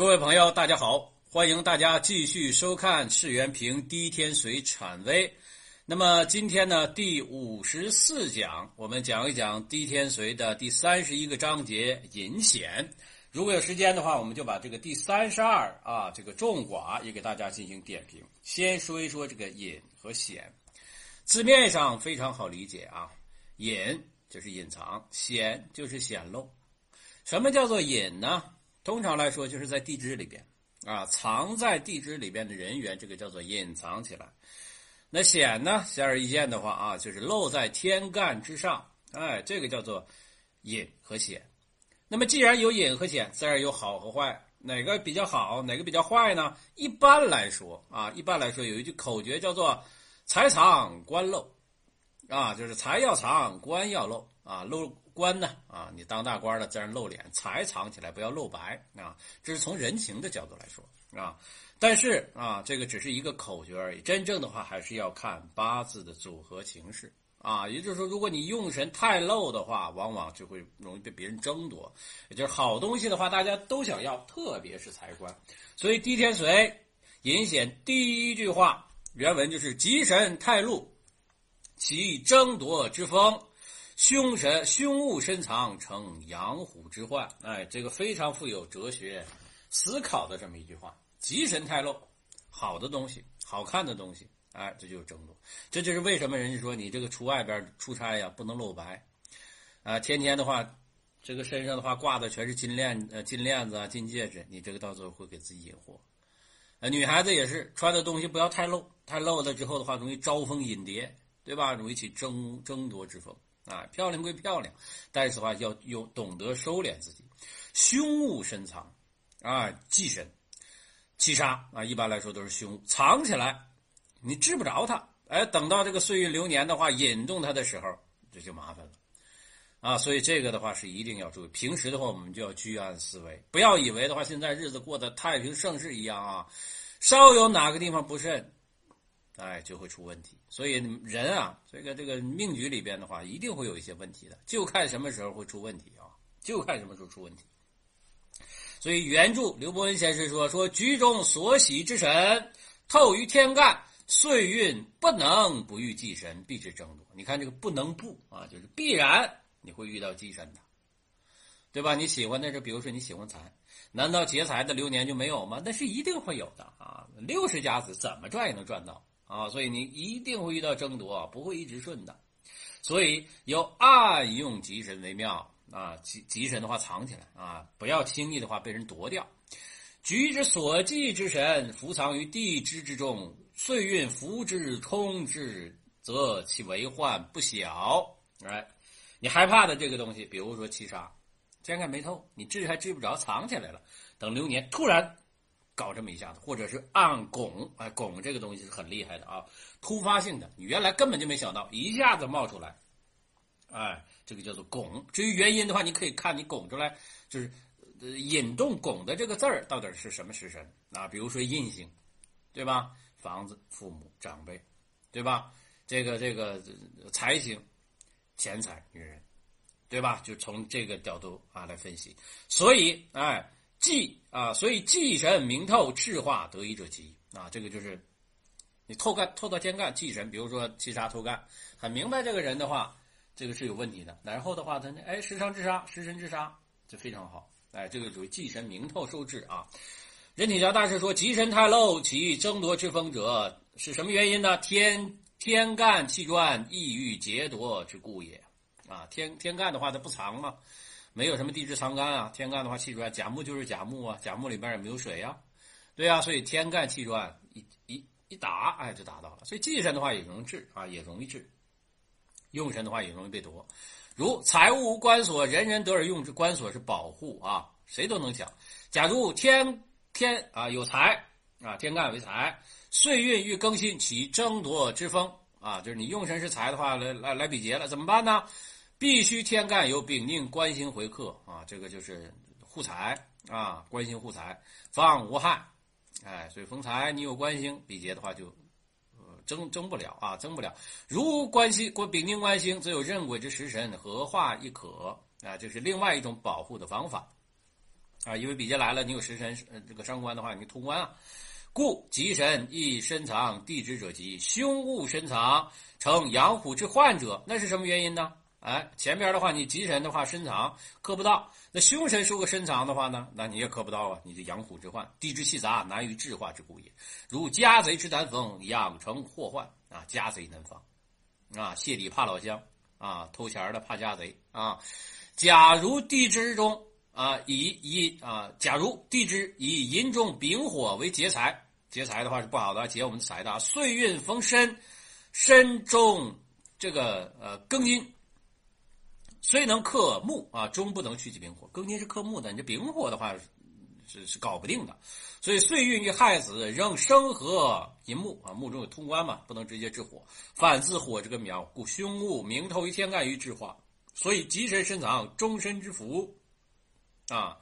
各位朋友，大家好，欢迎大家继续收看赤元平滴天髓产微。那么今天呢，第五十四讲，我们讲一讲滴天髓的第三十一个章节隐显。如果有时间的话，我们就把这个第三十二啊这个众寡也给大家进行点评。先说一说这个隐和显，字面上非常好理解啊，隐就是隐藏，显就是显露。什么叫做隐呢？通常来说，就是在地支里边啊，藏在地支里边的人员，这个叫做隐藏起来。那显呢，显而易见的话啊，就是露在天干之上，哎，这个叫做隐和显。那么既然有隐和显，自然有好和坏，哪个比较好，哪个比较坏呢？一般来说啊，一般来说有一句口诀叫做“财藏官露”，啊，就是财要藏，官要露啊，露。官呢啊，你当大官了，自然露脸，财藏起来不要露白啊。这是从人情的角度来说啊。但是啊，这个只是一个口诀而已，真正的话还是要看八字的组合形式啊。也就是说，如果你用神太露的话，往往就会容易被别人争夺。也就是好东西的话，大家都想要，特别是财官。所以地天髓隐显第一句话原文就是：吉神太露，其争夺之风。凶神凶物深藏，成养虎之患。哎，这个非常富有哲学思考的这么一句话。吉神太露，好的东西，好看的东西，哎，这就是争夺。这就是为什么人家说你这个出外边出差呀，不能露白啊。天天的话，这个身上的话挂的全是金链呃金链子啊金戒指，你这个到最后会给自己引祸。呃，女孩子也是穿的东西不要太露，太露了之后的话，容易招蜂引蝶，对吧？容易起争争夺之风。啊，漂亮归漂亮，但是的话要有懂得收敛自己。凶物深藏，啊，忌神，七杀啊，一般来说都是凶，藏起来，你治不着它。哎，等到这个岁运流年的话，引动它的时候，这就麻烦了。啊，所以这个的话是一定要注意。平时的话，我们就要居安思危，不要以为的话，现在日子过得太平盛世一样啊，稍有哪个地方不慎。哎，就会出问题。所以人啊，这个这个命局里边的话，一定会有一些问题的，就看什么时候会出问题啊，就看什么时候出问题。所以原著刘伯温先生说：“说局中所喜之神透于天干，岁运不能不遇忌神，必致争夺。你看这个不能不啊，就是必然你会遇到忌神的，对吧？你喜欢的是，比如说你喜欢财，难道劫财的流年就没有吗？那是一定会有的啊！六十甲子怎么赚也能赚到。”啊，所以你一定会遇到争夺，不会一直顺的，所以要暗用吉神为妙啊。吉吉神的话藏起来啊，不要轻易的话被人夺掉。局之所忌之神，伏藏于地支之中，岁运伏之冲之，则其为患不小。哎，你害怕的这个东西，比如说七杀，天干没透，你治还治不着，藏起来了，等流年突然。搞这么一下子，或者是按拱，哎，拱这个东西是很厉害的啊，突发性的，你原来根本就没想到，一下子冒出来，哎，这个叫做拱。至于原因的话，你可以看你拱出来，就是引动拱的这个字儿到底是什么时辰啊？比如说印星，对吧？房子、父母、长辈，对吧？这个这个财星、钱财、女人，对吧？就从这个角度啊来分析。所以，哎。忌啊，所以忌神明透，赤化得一者吉啊。这个就是你透干透到天干，忌神，比如说七杀透干，很明白这个人的话，这个是有问题的。然后的话，他哎时伤之杀，时神之杀，这非常好。哎，这个属于忌神明透受制啊。任体桥大师说：吉神太露，其争夺之风者是什么原因呢？天天干气转，意欲劫夺之故也啊。天天干的话，它不藏嘛。没有什么地支藏干啊，天干的话气转，甲木就是甲木啊，甲木里边也没有水呀，对呀，所以天干气转一一一打，哎，就打到了。所以忌神的话也容易治啊，也容易治；用神的话也容易被夺。如财物无关所，人人得而用之，关所是保护啊，谁都能抢。假如天天啊有财啊，天干为财，岁运欲更新，起争夺之风啊，就是你用神是财的话，来来来比劫了，怎么办呢？必须天干有丙宁官星回克啊，这个就是护财啊，官星护财，方无害。哎，所以逢财你有官星，比劫的话就呃争争不了啊，争不了。如官星官丙宁官星，则有壬癸之食神合化亦可啊，这是另外一种保护的方法。啊，因为比劫来了，你有食神呃这个伤官的话，你通关啊。故吉神亦深藏地支者吉，凶物深藏成养虎之患者，那是什么原因呢？哎，前边的话你吉神的话深藏克不到，那凶神说个深藏的话呢，那你也克不到啊，你就养虎之患，地支气杂难于制化之故也。如家贼之难逢，养成祸患啊，家贼难防啊，谢礼怕老乡啊，偷钱的怕家贼啊。假如地支中。啊，以以啊，假如地支以寅中丙火为劫财，劫财的话是不好的，劫我们的财的啊。岁运逢申，申中这个呃庚金，虽能克木啊，终不能去其丙火。庚金是克木的，你这丙火的话是是搞不定的。所以岁运遇亥子，仍生合寅木啊，木中有通关嘛，不能直接制火，反自火这个苗，故凶物明透于天干于制化。所以吉神深藏终身之福。啊，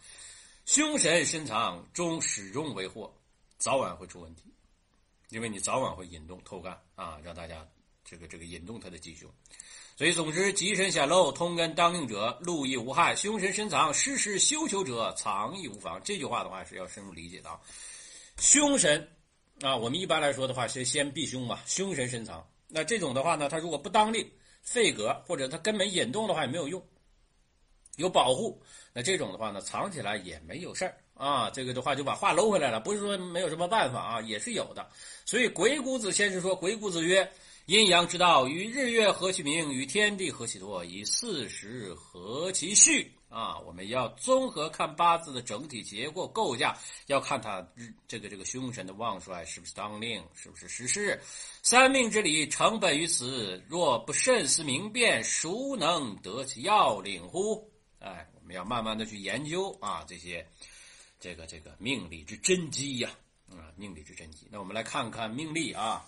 凶神深藏，终始终为祸，早晚会出问题，因为你早晚会引动偷干啊，让大家这个这个引动他的吉凶。所以，总之，吉神显露，通根当令者，禄亦无害；凶神深藏，事事休求者，藏亦无妨。这句话的话是要深入理解的啊。凶神啊，我们一般来说的话是先避凶嘛，凶神深藏。那这种的话呢，他如果不当令废格，或者他根本引动的话也没有用。有保护，那这种的话呢，藏起来也没有事儿啊。这个的话就把话搂回来了，不是说没有什么办法啊，也是有的。所以鬼谷子先是说：“鬼谷子曰，阴阳之道，与日月合其明，与天地合其多，以四时合其序。”啊，我们要综合看八字的整体结构构架，要看他这个这个凶神的旺衰是不是当令，是不是实施。三命之理成本于此，若不慎思明辨，孰能得其要领乎？哎，我们要慢慢的去研究啊，这些这个这个命理之真机呀，啊，命理之真机。那我们来看看命例啊。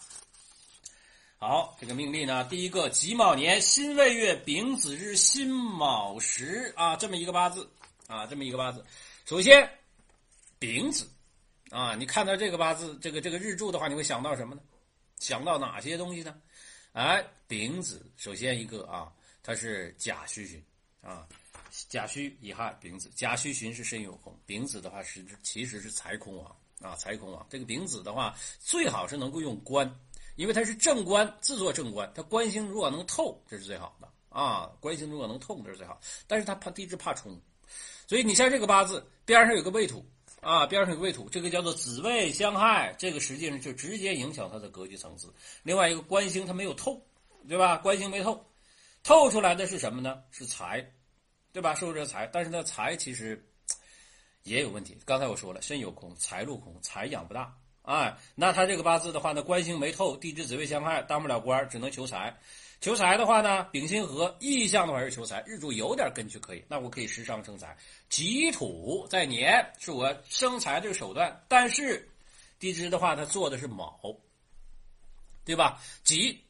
好，这个命例呢，第一个己卯年辛未月丙子日辛卯时啊，这么一个八字啊，这么一个八字。首先，丙子啊，你看到这个八字，这个这个日柱的话，你会想到什么呢？想到哪些东西呢？哎，丙子，首先一个啊，它是甲戌旬啊。甲戌乙亥丙子，甲戌旬是申酉空，丙子的话是其实是财空王啊，财空王。这个丙子的话，最好是能够用官，因为它是正官，自作正官，它官星如果能透，这是最好的啊。官星如果能透，这是最好。但是它怕地支怕冲，所以你像这个八字边上有个未土啊，边上有个未土，这个叫做子未相害，这个实际上就直接影响它的格局层次。另外一个官星它没有透，对吧？官星没透，透出来的是什么呢？是财。对吧？受这财，但是呢，财其实也有问题。刚才我说了，身有空，财路空，财养不大。哎，那他这个八字的话呢，官星没透，地支子未相害，当不了官，只能求财。求财的话呢，丙辛合，意向的话是求财，日主有点根据可以，那我可以时伤生财。己土在年是我生财这个手段，但是地支的话，它做的是卯，对吧？己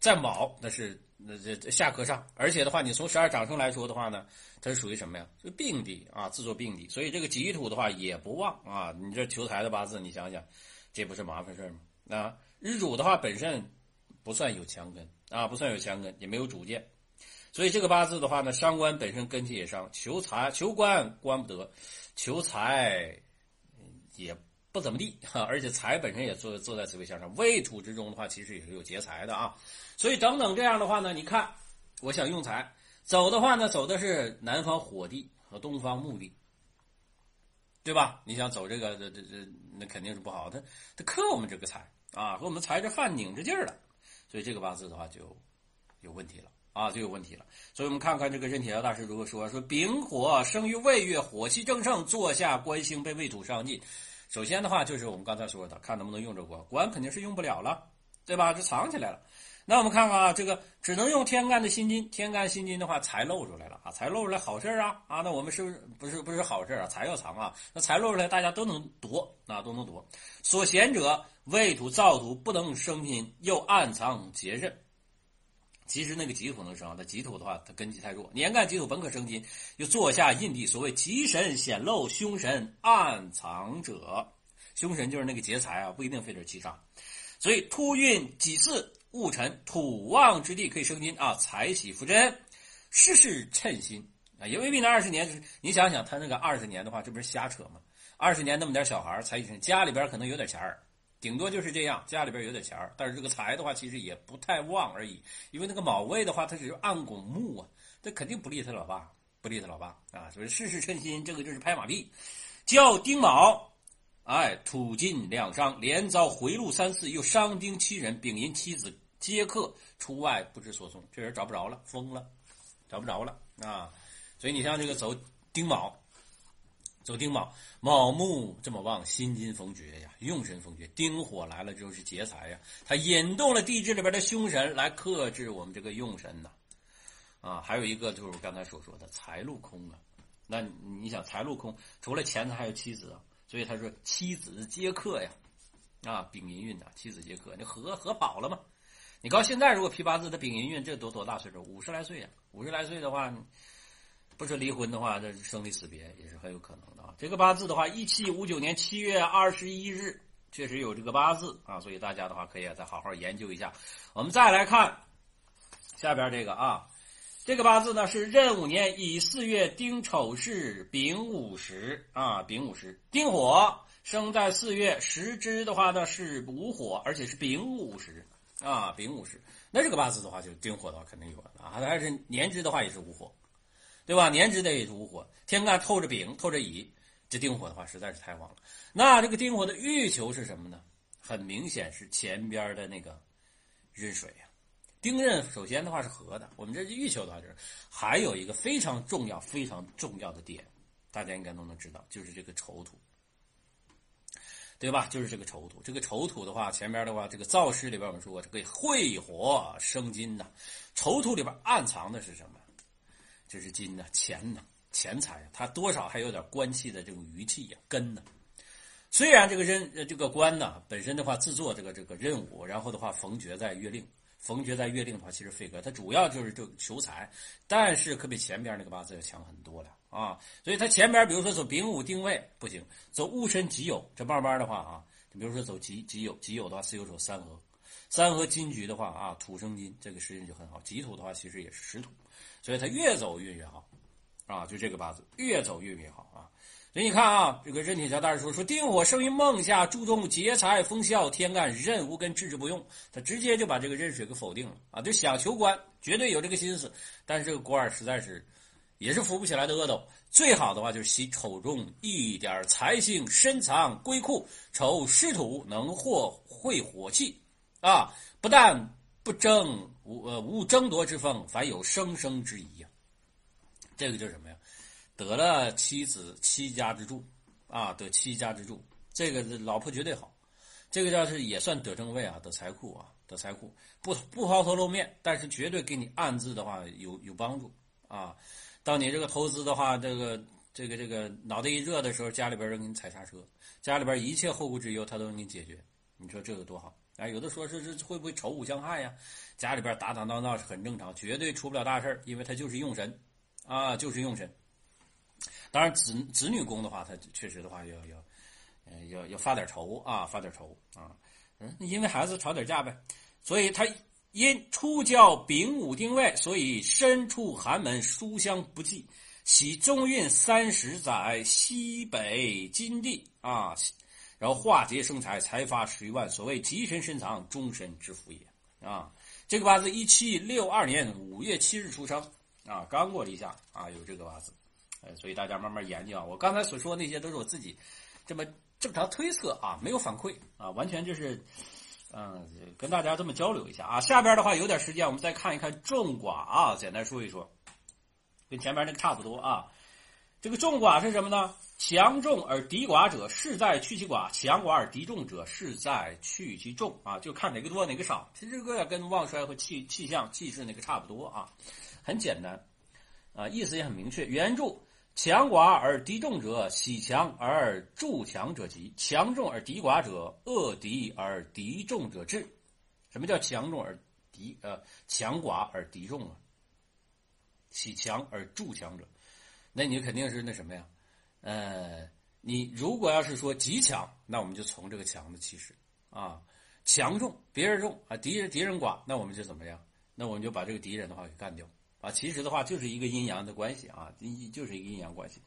在卯，那是。那这下克上，而且的话，你从十二长生来说的话呢，它是属于什么呀？是病地啊，自作病地。所以这个己土的话也不旺啊。你这求财的八字，你想想，这不是麻烦事吗？啊，日主的话本身不算有强根啊，不算有强根，也没有主见。所以这个八字的话呢，伤官本身根气也伤，求财求官官不得，求财也不怎么地哈。而且财本身也坐坐在紫微相上，未土之中的话，其实也是有劫财的啊。所以等等这样的话呢，你看，我想用财走的话呢，走的是南方火地和东方木地，对吧？你想走这个这这这，那肯定是不好。他他克我们这个财啊，和我们财这饭拧着劲儿了，所以这个八字的话就有问题了啊，就有问题了。所以我们看看这个任铁桥大师如何说：说丙火生于未月，火气正盛，坐下官星被未土伤尽。首先的话就是我们刚才说的，看能不能用这官，官肯定是用不了了，对吧？这藏起来了。那我们看看啊，这个只能用天干的辛金，天干辛金的话，财露出来了啊，财露出来好事啊啊，那我们是不是不是不是好事啊？财要藏啊，那财露出来大家都能夺啊，都能夺。所贤者未土造土不能生金，又暗藏劫刃。其实那个己土能生，那己土的话，它根基太弱。年干己土本可生金，又坐下印地。所谓吉神显露，凶神暗藏者。凶神就是那个劫财啊，不一定非得七杀。所以突运几次。戊辰土旺之地可以生金啊，财喜福真，事事称心啊，也未必那二十年是。你想想，他那个二十年的话，这不是瞎扯吗？二十年那么点小孩儿才家里边可能有点钱儿，顶多就是这样，家里边有点钱儿，但是这个财的话其实也不太旺而已。因为那个卯位的话，他只是暗拱木啊，这肯定不利他老爸，不利他老爸啊。所以事事称心，这个就是拍马屁。叫丁卯，哎，土尽两伤，连遭回路三次，又伤丁七人，丙寅妻子接客，出外不知所踪，这人找不着了，疯了，找不着了啊！所以你像这个走丁卯，走丁卯，卯木这么旺，辛金逢绝呀，用神逢绝，丁火来了之后是劫财呀，它引动了地支里边的凶神来克制我们这个用神呐，啊，还有一个就是我刚才所说的财路空啊。那你想财路空，除了钱财还有妻子啊，所以他说妻子接客呀，啊丙寅运呐，妻子接客，你合合跑了嘛？你告现在如果批八字的丙寅运，这都多大岁数？五十来岁呀，五十来岁的话，不是离婚的话，这生离死别也是很有可能的啊。这个八字的话，一七五九年七月二十一日确实有这个八字啊，所以大家的话可以再好好研究一下。我们再来看下边这个啊。这个八字呢是壬午年乙巳月丁丑日丙午时啊，丙午时丁火生在四月，时支的话呢是午火，而且是丙午时啊，丙午时。那这个八字的话，就丁火的话肯定有了啊，还是年支的话也是午火，对吧？年支的也是午火，天干透着丙，透着乙，这丁火的话实在是太旺了。那这个丁火的欲求是什么呢？很明显是前边的那个壬水呀。丁壬首先的话是合的，我们这欲求的话就是还有一个非常重要、非常重要的点，大家应该都能知道，就是这个丑土，对吧？就是这个丑土。这个丑土的话，前面的话，这个造师里边我们说过，这个会火生金呐。丑土里边暗藏的是什么？这是金呐，钱呐，钱财。它多少还有点官气的这种余气呀，根呢。虽然这个任这个官呢本身的话自作这个这个任务，然后的话逢爵在月令。逢爵在月令的话，其实费格，他主要就是就求财，但是可比前边那个八字要强很多了啊。所以它前边比如说走丙午定位不行，走戊申己酉，这慢慢的话啊，你比如说走己己酉，己酉的话巳酉走三合，三合金局的话啊，土生金，这个时间就很好。己土的话其实也是实土，所以它越走运越好啊，就这个八字越走运越好啊。所以你看啊，这个任铁桥大师说说丁火生于梦下，注重劫财风效，天干任无根，置之不用。他直接就把这个壬水给否定了啊！就想求官，绝对有这个心思，但是这个官实在是也是扶不起来的阿斗。最好的话就是喜丑中一点财星深藏归库，丑湿土能获会火气啊！不但不争无呃无争夺之风，反有生生之仪呀。这个叫什么呀？得了妻子妻家之助，啊，得妻家之助，这个老婆绝对好，这个叫是也算得正位啊，得财库啊，得财库，不不抛头露面，但是绝对给你暗自的话有有帮助啊。当你这个投资的话，这个这个这个脑袋一热的时候，家里边人给你踩刹车，家里边一切后顾之忧他都能给你解决，你说这个多好啊！有的说是是会不会丑五相害呀？家里边打打闹闹是很正常，绝对出不了大事因为他就是用神啊，就是用神。当然，子子女宫的话，他确实的话要要，呃，要要发点愁啊，发点愁啊，嗯，因为孩子吵点架呗，所以他因初教丙午丁未，所以身处寒门，书香不济，喜中运三十载，西北金地啊，然后化劫生财，财发十余万，所谓吉神深藏，终身之福也啊。这个八字一七六二年五月七日出生啊，刚过立夏啊，有这个八字。呃，所以大家慢慢研究啊。我刚才所说的那些都是我自己这么正常推测啊，没有反馈啊，完全就是，嗯，跟大家这么交流一下啊。下边的话有点时间，我们再看一看重寡啊，简单说一说，跟前面那个差不多啊。这个重寡是什么呢？强重而敌寡者，势在去其寡；强寡而敌重者，势在去其重啊。就看哪个多哪个少。其实这个跟旺衰和气气象气势那个差不多啊，很简单啊，意思也很明确。原著。强寡而敌众者，喜强而助强者吉；强众而敌寡者，恶敌而敌众者智。什么叫强众而敌？呃，强寡而敌众啊？喜强而助强者，那你肯定是那什么呀？呃，你如果要是说极强，那我们就从这个强的气势啊，强众别人众啊，敌人敌人寡，那我们就怎么样？那我们就把这个敌人的话给干掉啊，其实的话就是一个阴阳的关系啊，就是一个阴阳关系。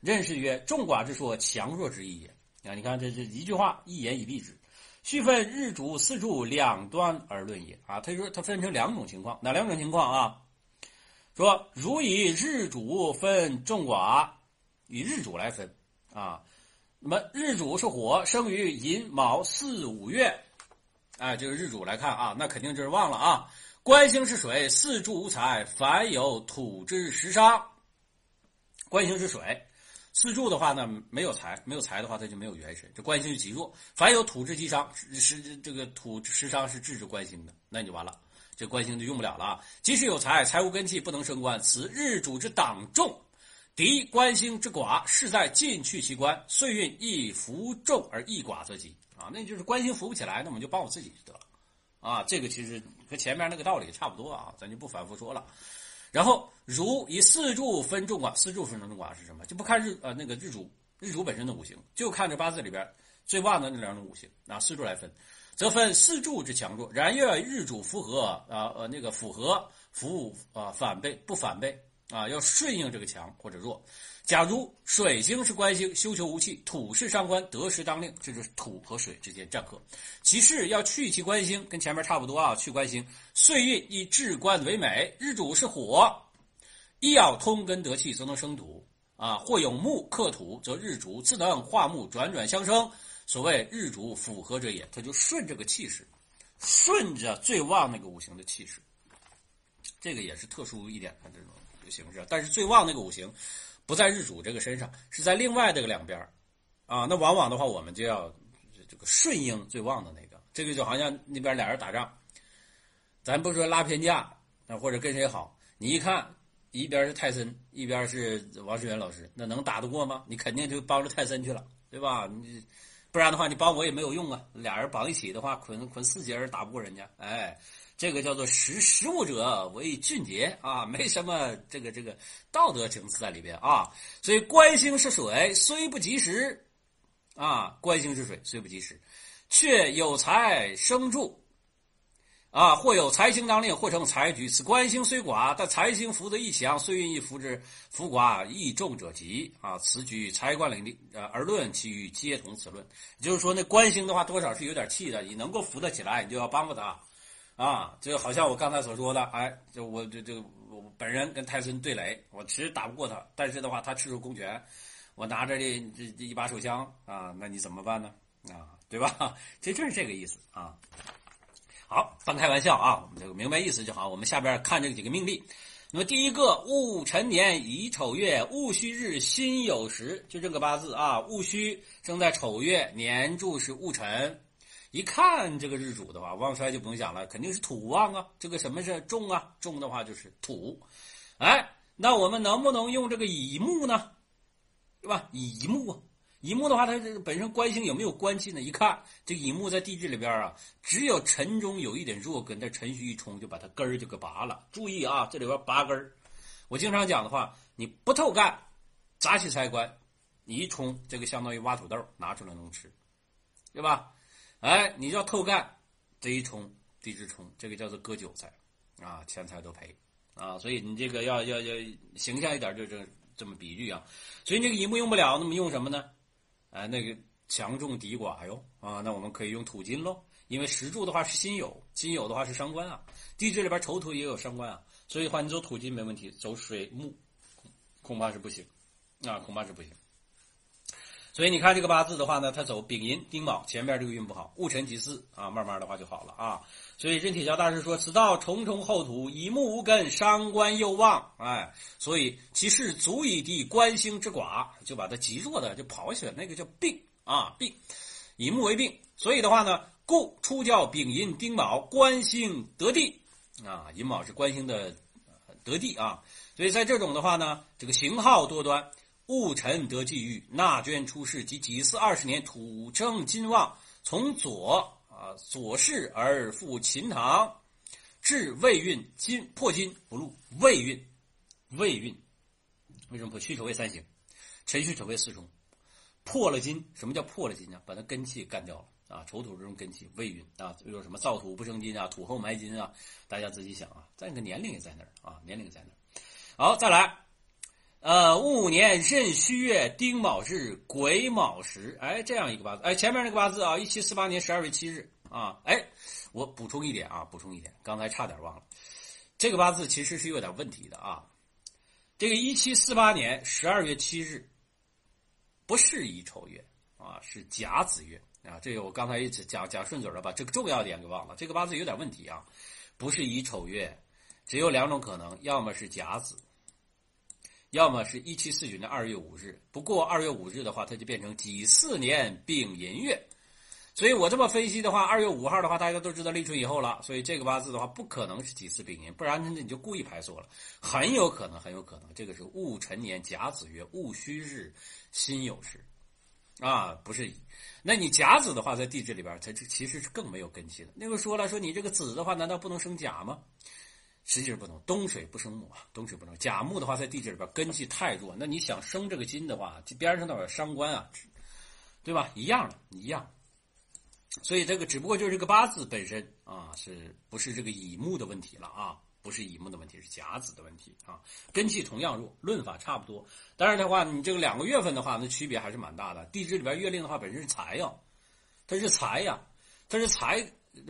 认识曰：众寡之说，强弱之意也。啊，你看这这一句话，一言以蔽之。须分日主四柱两端而论也。啊，他说他分成两种情况，哪两种情况啊？说如以日主分众寡，以日主来分啊。那么日主是火，生于寅卯巳五月。哎，这个日主来看啊，那肯定就是旺了啊。官星是水，四柱无财，凡有土之食伤。官星是水，四柱的话呢没有财，没有财的话它就没有元神，这官星就极弱。凡有土之吉伤，是这个土食伤是制止官星的，那你就完了，这官星就用不了了啊。即使有财，财无根气，不能升官。此日主之党众，敌官星之寡，势在尽去其官，岁运亦服众而易寡则吉。啊，那就是官星扶不起来，那我们就帮我自己就得了，啊，这个其实和前面那个道理差不多啊，咱就不反复说了。然后如以四柱分众寡，四柱分众寡是什么？就不看日呃那个日主日主本身的五行，就看这八字里边最旺的那两种五行，拿四柱来分，则分四柱之强弱。然月日主符合啊呃那个符合符啊反背不反背啊，要顺应这个强或者弱。假如水星是官星，休囚无气；土是伤官，得时当令，这就是土和水之间战克。其事要去其官星，跟前面差不多啊。去官星，岁运以至官为美。日主是火，一要通根得气，则能生土啊。或有木克土，则日主自能化木，转转相生。所谓日主符合者也，他就顺这个气势，顺着最旺那个五行的气势。这个也是特殊一点的这种形式，但是最旺那个五行。不在日主这个身上，是在另外这个两边啊。那往往的话，我们就要这个顺应最旺的那个。这个就好像那边俩人打仗，咱不说拉偏架，那或者跟谁好，你一看一边是泰森，一边是王世元老师，那能打得过吗？你肯定就帮着泰森去了，对吧？你不然的话，你帮我也没有用啊。俩人绑一起的话，捆捆四节打不过人家，哎。这个叫做识时务者为俊杰啊，没什么这个这个道德层次在里边啊。所以官星是水，虽不及时啊，官星是水，虽不及时，却有财生助啊，或有财星当令，或成财局。此官星虽寡，但财星福德亦强，岁运亦福之，福寡亦重者吉啊。此举财官领地呃而论，其余皆同此论。就是说，那官星的话，多少是有点气的，你能够扶得起来，你就要帮帮他。啊，就好像我刚才所说的，哎，就我这这我本人跟泰森对垒，我其实打不过他，但是的话，他赤手空拳，我拿着这这这一把手枪啊，那你怎么办呢？啊，对吧？这就是这个意思啊。好，半开玩笑啊，我们这个明白意思就好。我们下边看这几个命例。那么第一个戊辰年乙丑月戊戌日辛酉时，就这个八字啊，戊戌正在丑月，年柱是戊辰。一看这个日主的话，旺衰就不用讲了，肯定是土旺啊。这个什么是重啊？重的话就是土。哎，那我们能不能用这个乙木呢？对吧？乙木啊，乙木的话，它这本身官星有没有官气呢？一看这乙木在地支里边啊，只有辰中有一点弱根，这辰戌一冲就把它根儿就给拔了。注意啊，这里边拔根儿。我经常讲的话，你不透干，杂起财官，你一冲，这个相当于挖土豆，拿出来能吃，对吧？哎，你要透干，这一冲地支冲，这个叫做割韭菜，啊，钱财都赔，啊，所以你这个要要要形象一点，就这这么比喻啊。所以这个乙木用不了，那么用什么呢？哎，那个强重敌寡哟，啊，那我们可以用土金喽，因为石柱的话是辛酉，辛酉的话是伤官啊，地支里边丑土也有伤官啊，所以话你走土金没问题，走水木恐怕是不行，啊，恐怕是不行。所以你看这个八字的话呢，它走丙寅丁卯，前面这个运不好，戊辰己巳啊，慢慢的话就好了啊。所以任铁桥大师说：“此道重重厚土，以木无根，伤官又旺，哎，所以其势足以敌官星之寡，就把它极弱的就跑起来，那个叫病啊病，以木为病。所以的话呢，故出教丙寅丁卯，官星得地啊，寅卯是官星的得地啊。所以在这种的话呢，这个型号多端。”戊辰得际遇，纳捐出世及己巳二十年，土正金旺，从左啊左势而复秦唐，至未运金破金不入，未运，未运，为什么破？戌丑未三刑，辰戌丑未四冲，破了金。什么叫破了金呢？把它根气干掉了啊，丑土这种根气未运啊，比如什么燥土不生金啊，土后埋金啊，大家自己想啊，再一个年龄也在那儿啊，年龄也在那儿。好，再来，呃，戊午年壬戌月丁卯日癸卯时，哎，这样一个八字，哎，前面那个八字啊，一七四八年十二月七日啊，哎，我补充一点啊，补充一点，刚才差点忘了，这个八字其实是有点问题的啊，这个一七四八年十二月七日。不是乙丑月啊，是甲子月啊。这个我刚才一直讲讲顺嘴了，把这个重要点给忘了。这个八字有点问题啊，不是乙丑月，只有两种可能：要么是甲子，要么是一七四九年二月五日。不过二月五日的话，它就变成己巳年丙寅月。所以我这么分析的话，二月五号的话，大家都知道立春以后了。所以这个八字的话，不可能是己巳丙寅，不然你就故意排错了。很有可能，很有可能，这个是戊辰年甲子月戊戌日辛酉时，啊，不是乙。那你甲子的话，在地支里边，它这其实是更没有根基的。那个说了，说你这个子的话，难道不能生甲吗？实际是不同，东水不生木啊，东水不生甲木的话，在地支里边根气太弱。那你想生这个金的话，这边上那有伤官啊，对吧？一样的，一样。所以这个只不过就是这个八字本身啊，是不是这个乙木的问题了啊？不是乙木的问题，是甲子的问题啊。根气同样弱，论法差不多。当然的话，你这个两个月份的话，那区别还是蛮大的。地支里边月令的话，本身是财呀，它是财呀，它是财，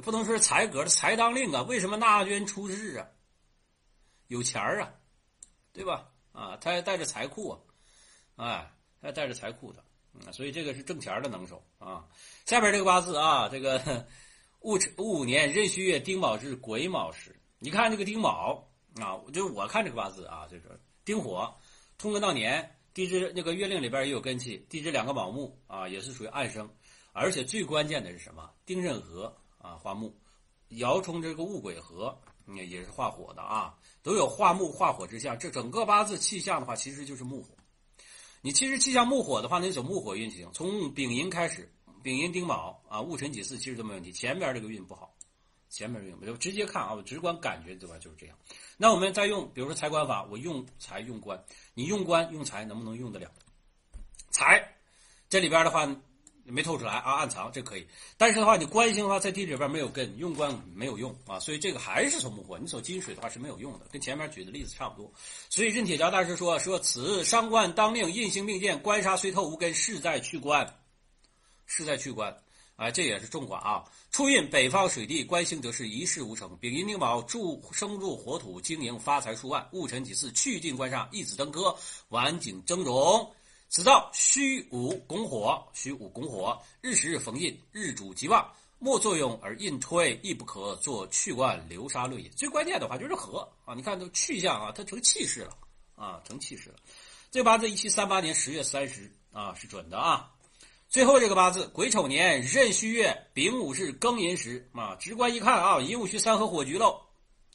不能说是财格的财当令啊。为什么纳捐出世啊？有钱啊，对吧？啊，他还带着财库啊，哎，还带着财库的。所以这个是挣钱的能手啊。下边这个八字啊，这个戊辰戊午年壬戌月丁卯日癸卯时，你看这个丁卯啊，就是我看这个八字啊，就是丁火通根到年，地支那个月令里边也有根气，地支两个卯木啊，也是属于暗生，而且最关键的是什么？丁壬合啊，化木，爻冲这个戊癸合，也是化火的啊，都有化木化火之象。这整个八字气象的话，其实就是木火。你其实气象木火的话，那走木火运行，从丙寅开始，丙寅丁卯啊，戊辰己巳，其实都没问题。前边这个运不好，前边运，我就直接看啊，我直观感觉对吧？就是这样。那我们再用，比如说财官法，我用财用官，你用官用财能不能用得了？财这里边的话。没透出来啊，暗藏这可以，但是的话，你官星的话在地里边没有根，用官没有用啊，所以这个还是走木火。你走金水的话是没有用的，跟前面举的例子差不多。所以任铁桥大师说说此伤官当令，印星并见，官杀虽透无根，势在去官，势在去官。哎，这也是重卦啊。初运北方水地，官星则是一事无成。丙寅丁卯助生入火土，经营发财数万。戊辰己巳去尽官杀，一子登科，晚景峥嵘。此道虚无拱火，虚无拱火，日时逢印，日主极旺，莫作用而印推，亦不可做去官流沙论也。最关键的话就是和啊，你看这去向啊，它成气势了啊，成气势了。这八字一七三八年十月三十啊是准的啊。最后这个八字癸丑年壬戌月丙午日庚寅时啊，直观一看啊，寅午戌三合火局喽，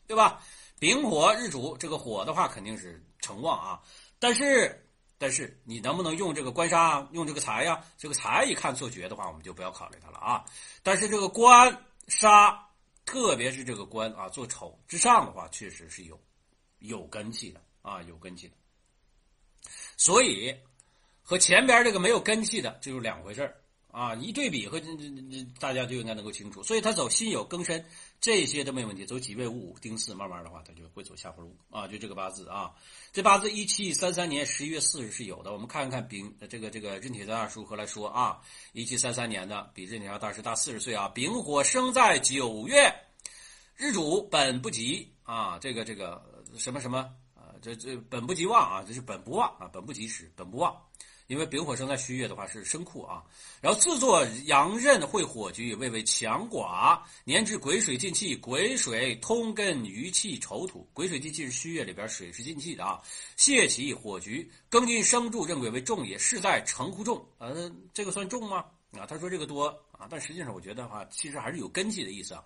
对吧？丙火日主，这个火的话肯定是成旺啊，但是。但是你能不能用这个官杀用这个财呀？这个财一看错绝的话，我们就不要考虑它了啊。但是这个官杀，特别是这个官啊，做丑之上的话，确实是有有根气的啊，有根气的。所以和前边这个没有根气的，就是两回事儿。啊，一对比和这这这，大家就应该能够清楚。所以他走辛酉庚申这些都没问题，走己未戊午丁巳，慢慢的话他就会走下坡路啊。就这个八字啊，这八字一七三三年十一月四日是有的。我们看看丙这个这个任铁大师如何来说啊。一七三三年的比任铁桥大师大四十岁啊。丙火生在九月，日主本不吉啊。这个这个什么什么啊，这这本不吉旺啊，这是本不旺啊，本不及时，本不旺。因为丙火生在戌月的话是生库啊，然后自作阳刃会火局，谓为强寡。年至癸水进气，癸水通根余气丑土，癸水进气是戌月里边水是进气的啊。泄其火局，庚金生柱，任癸为重也，是在成乎重。呃，这个算重吗？啊，他说这个多啊，但实际上我觉得话，其实还是有根基的意思啊。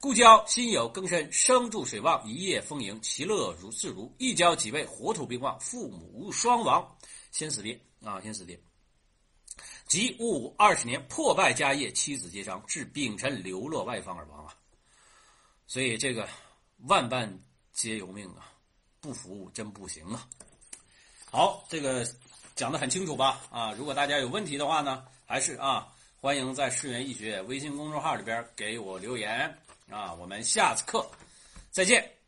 故交辛酉庚申生柱水旺，一夜丰盈，其乐如自如。一交己未火土并旺，父母无双亡，先死爹。啊，先死爹。即戊午二十年破败家业，妻子皆伤，致丙辰流落外方而亡啊。所以这个万般皆由命啊，不服真不行啊。好，这个讲的很清楚吧？啊，如果大家有问题的话呢，还是啊。欢迎在世园医学微信公众号里边给我留言啊！我们下次课再见。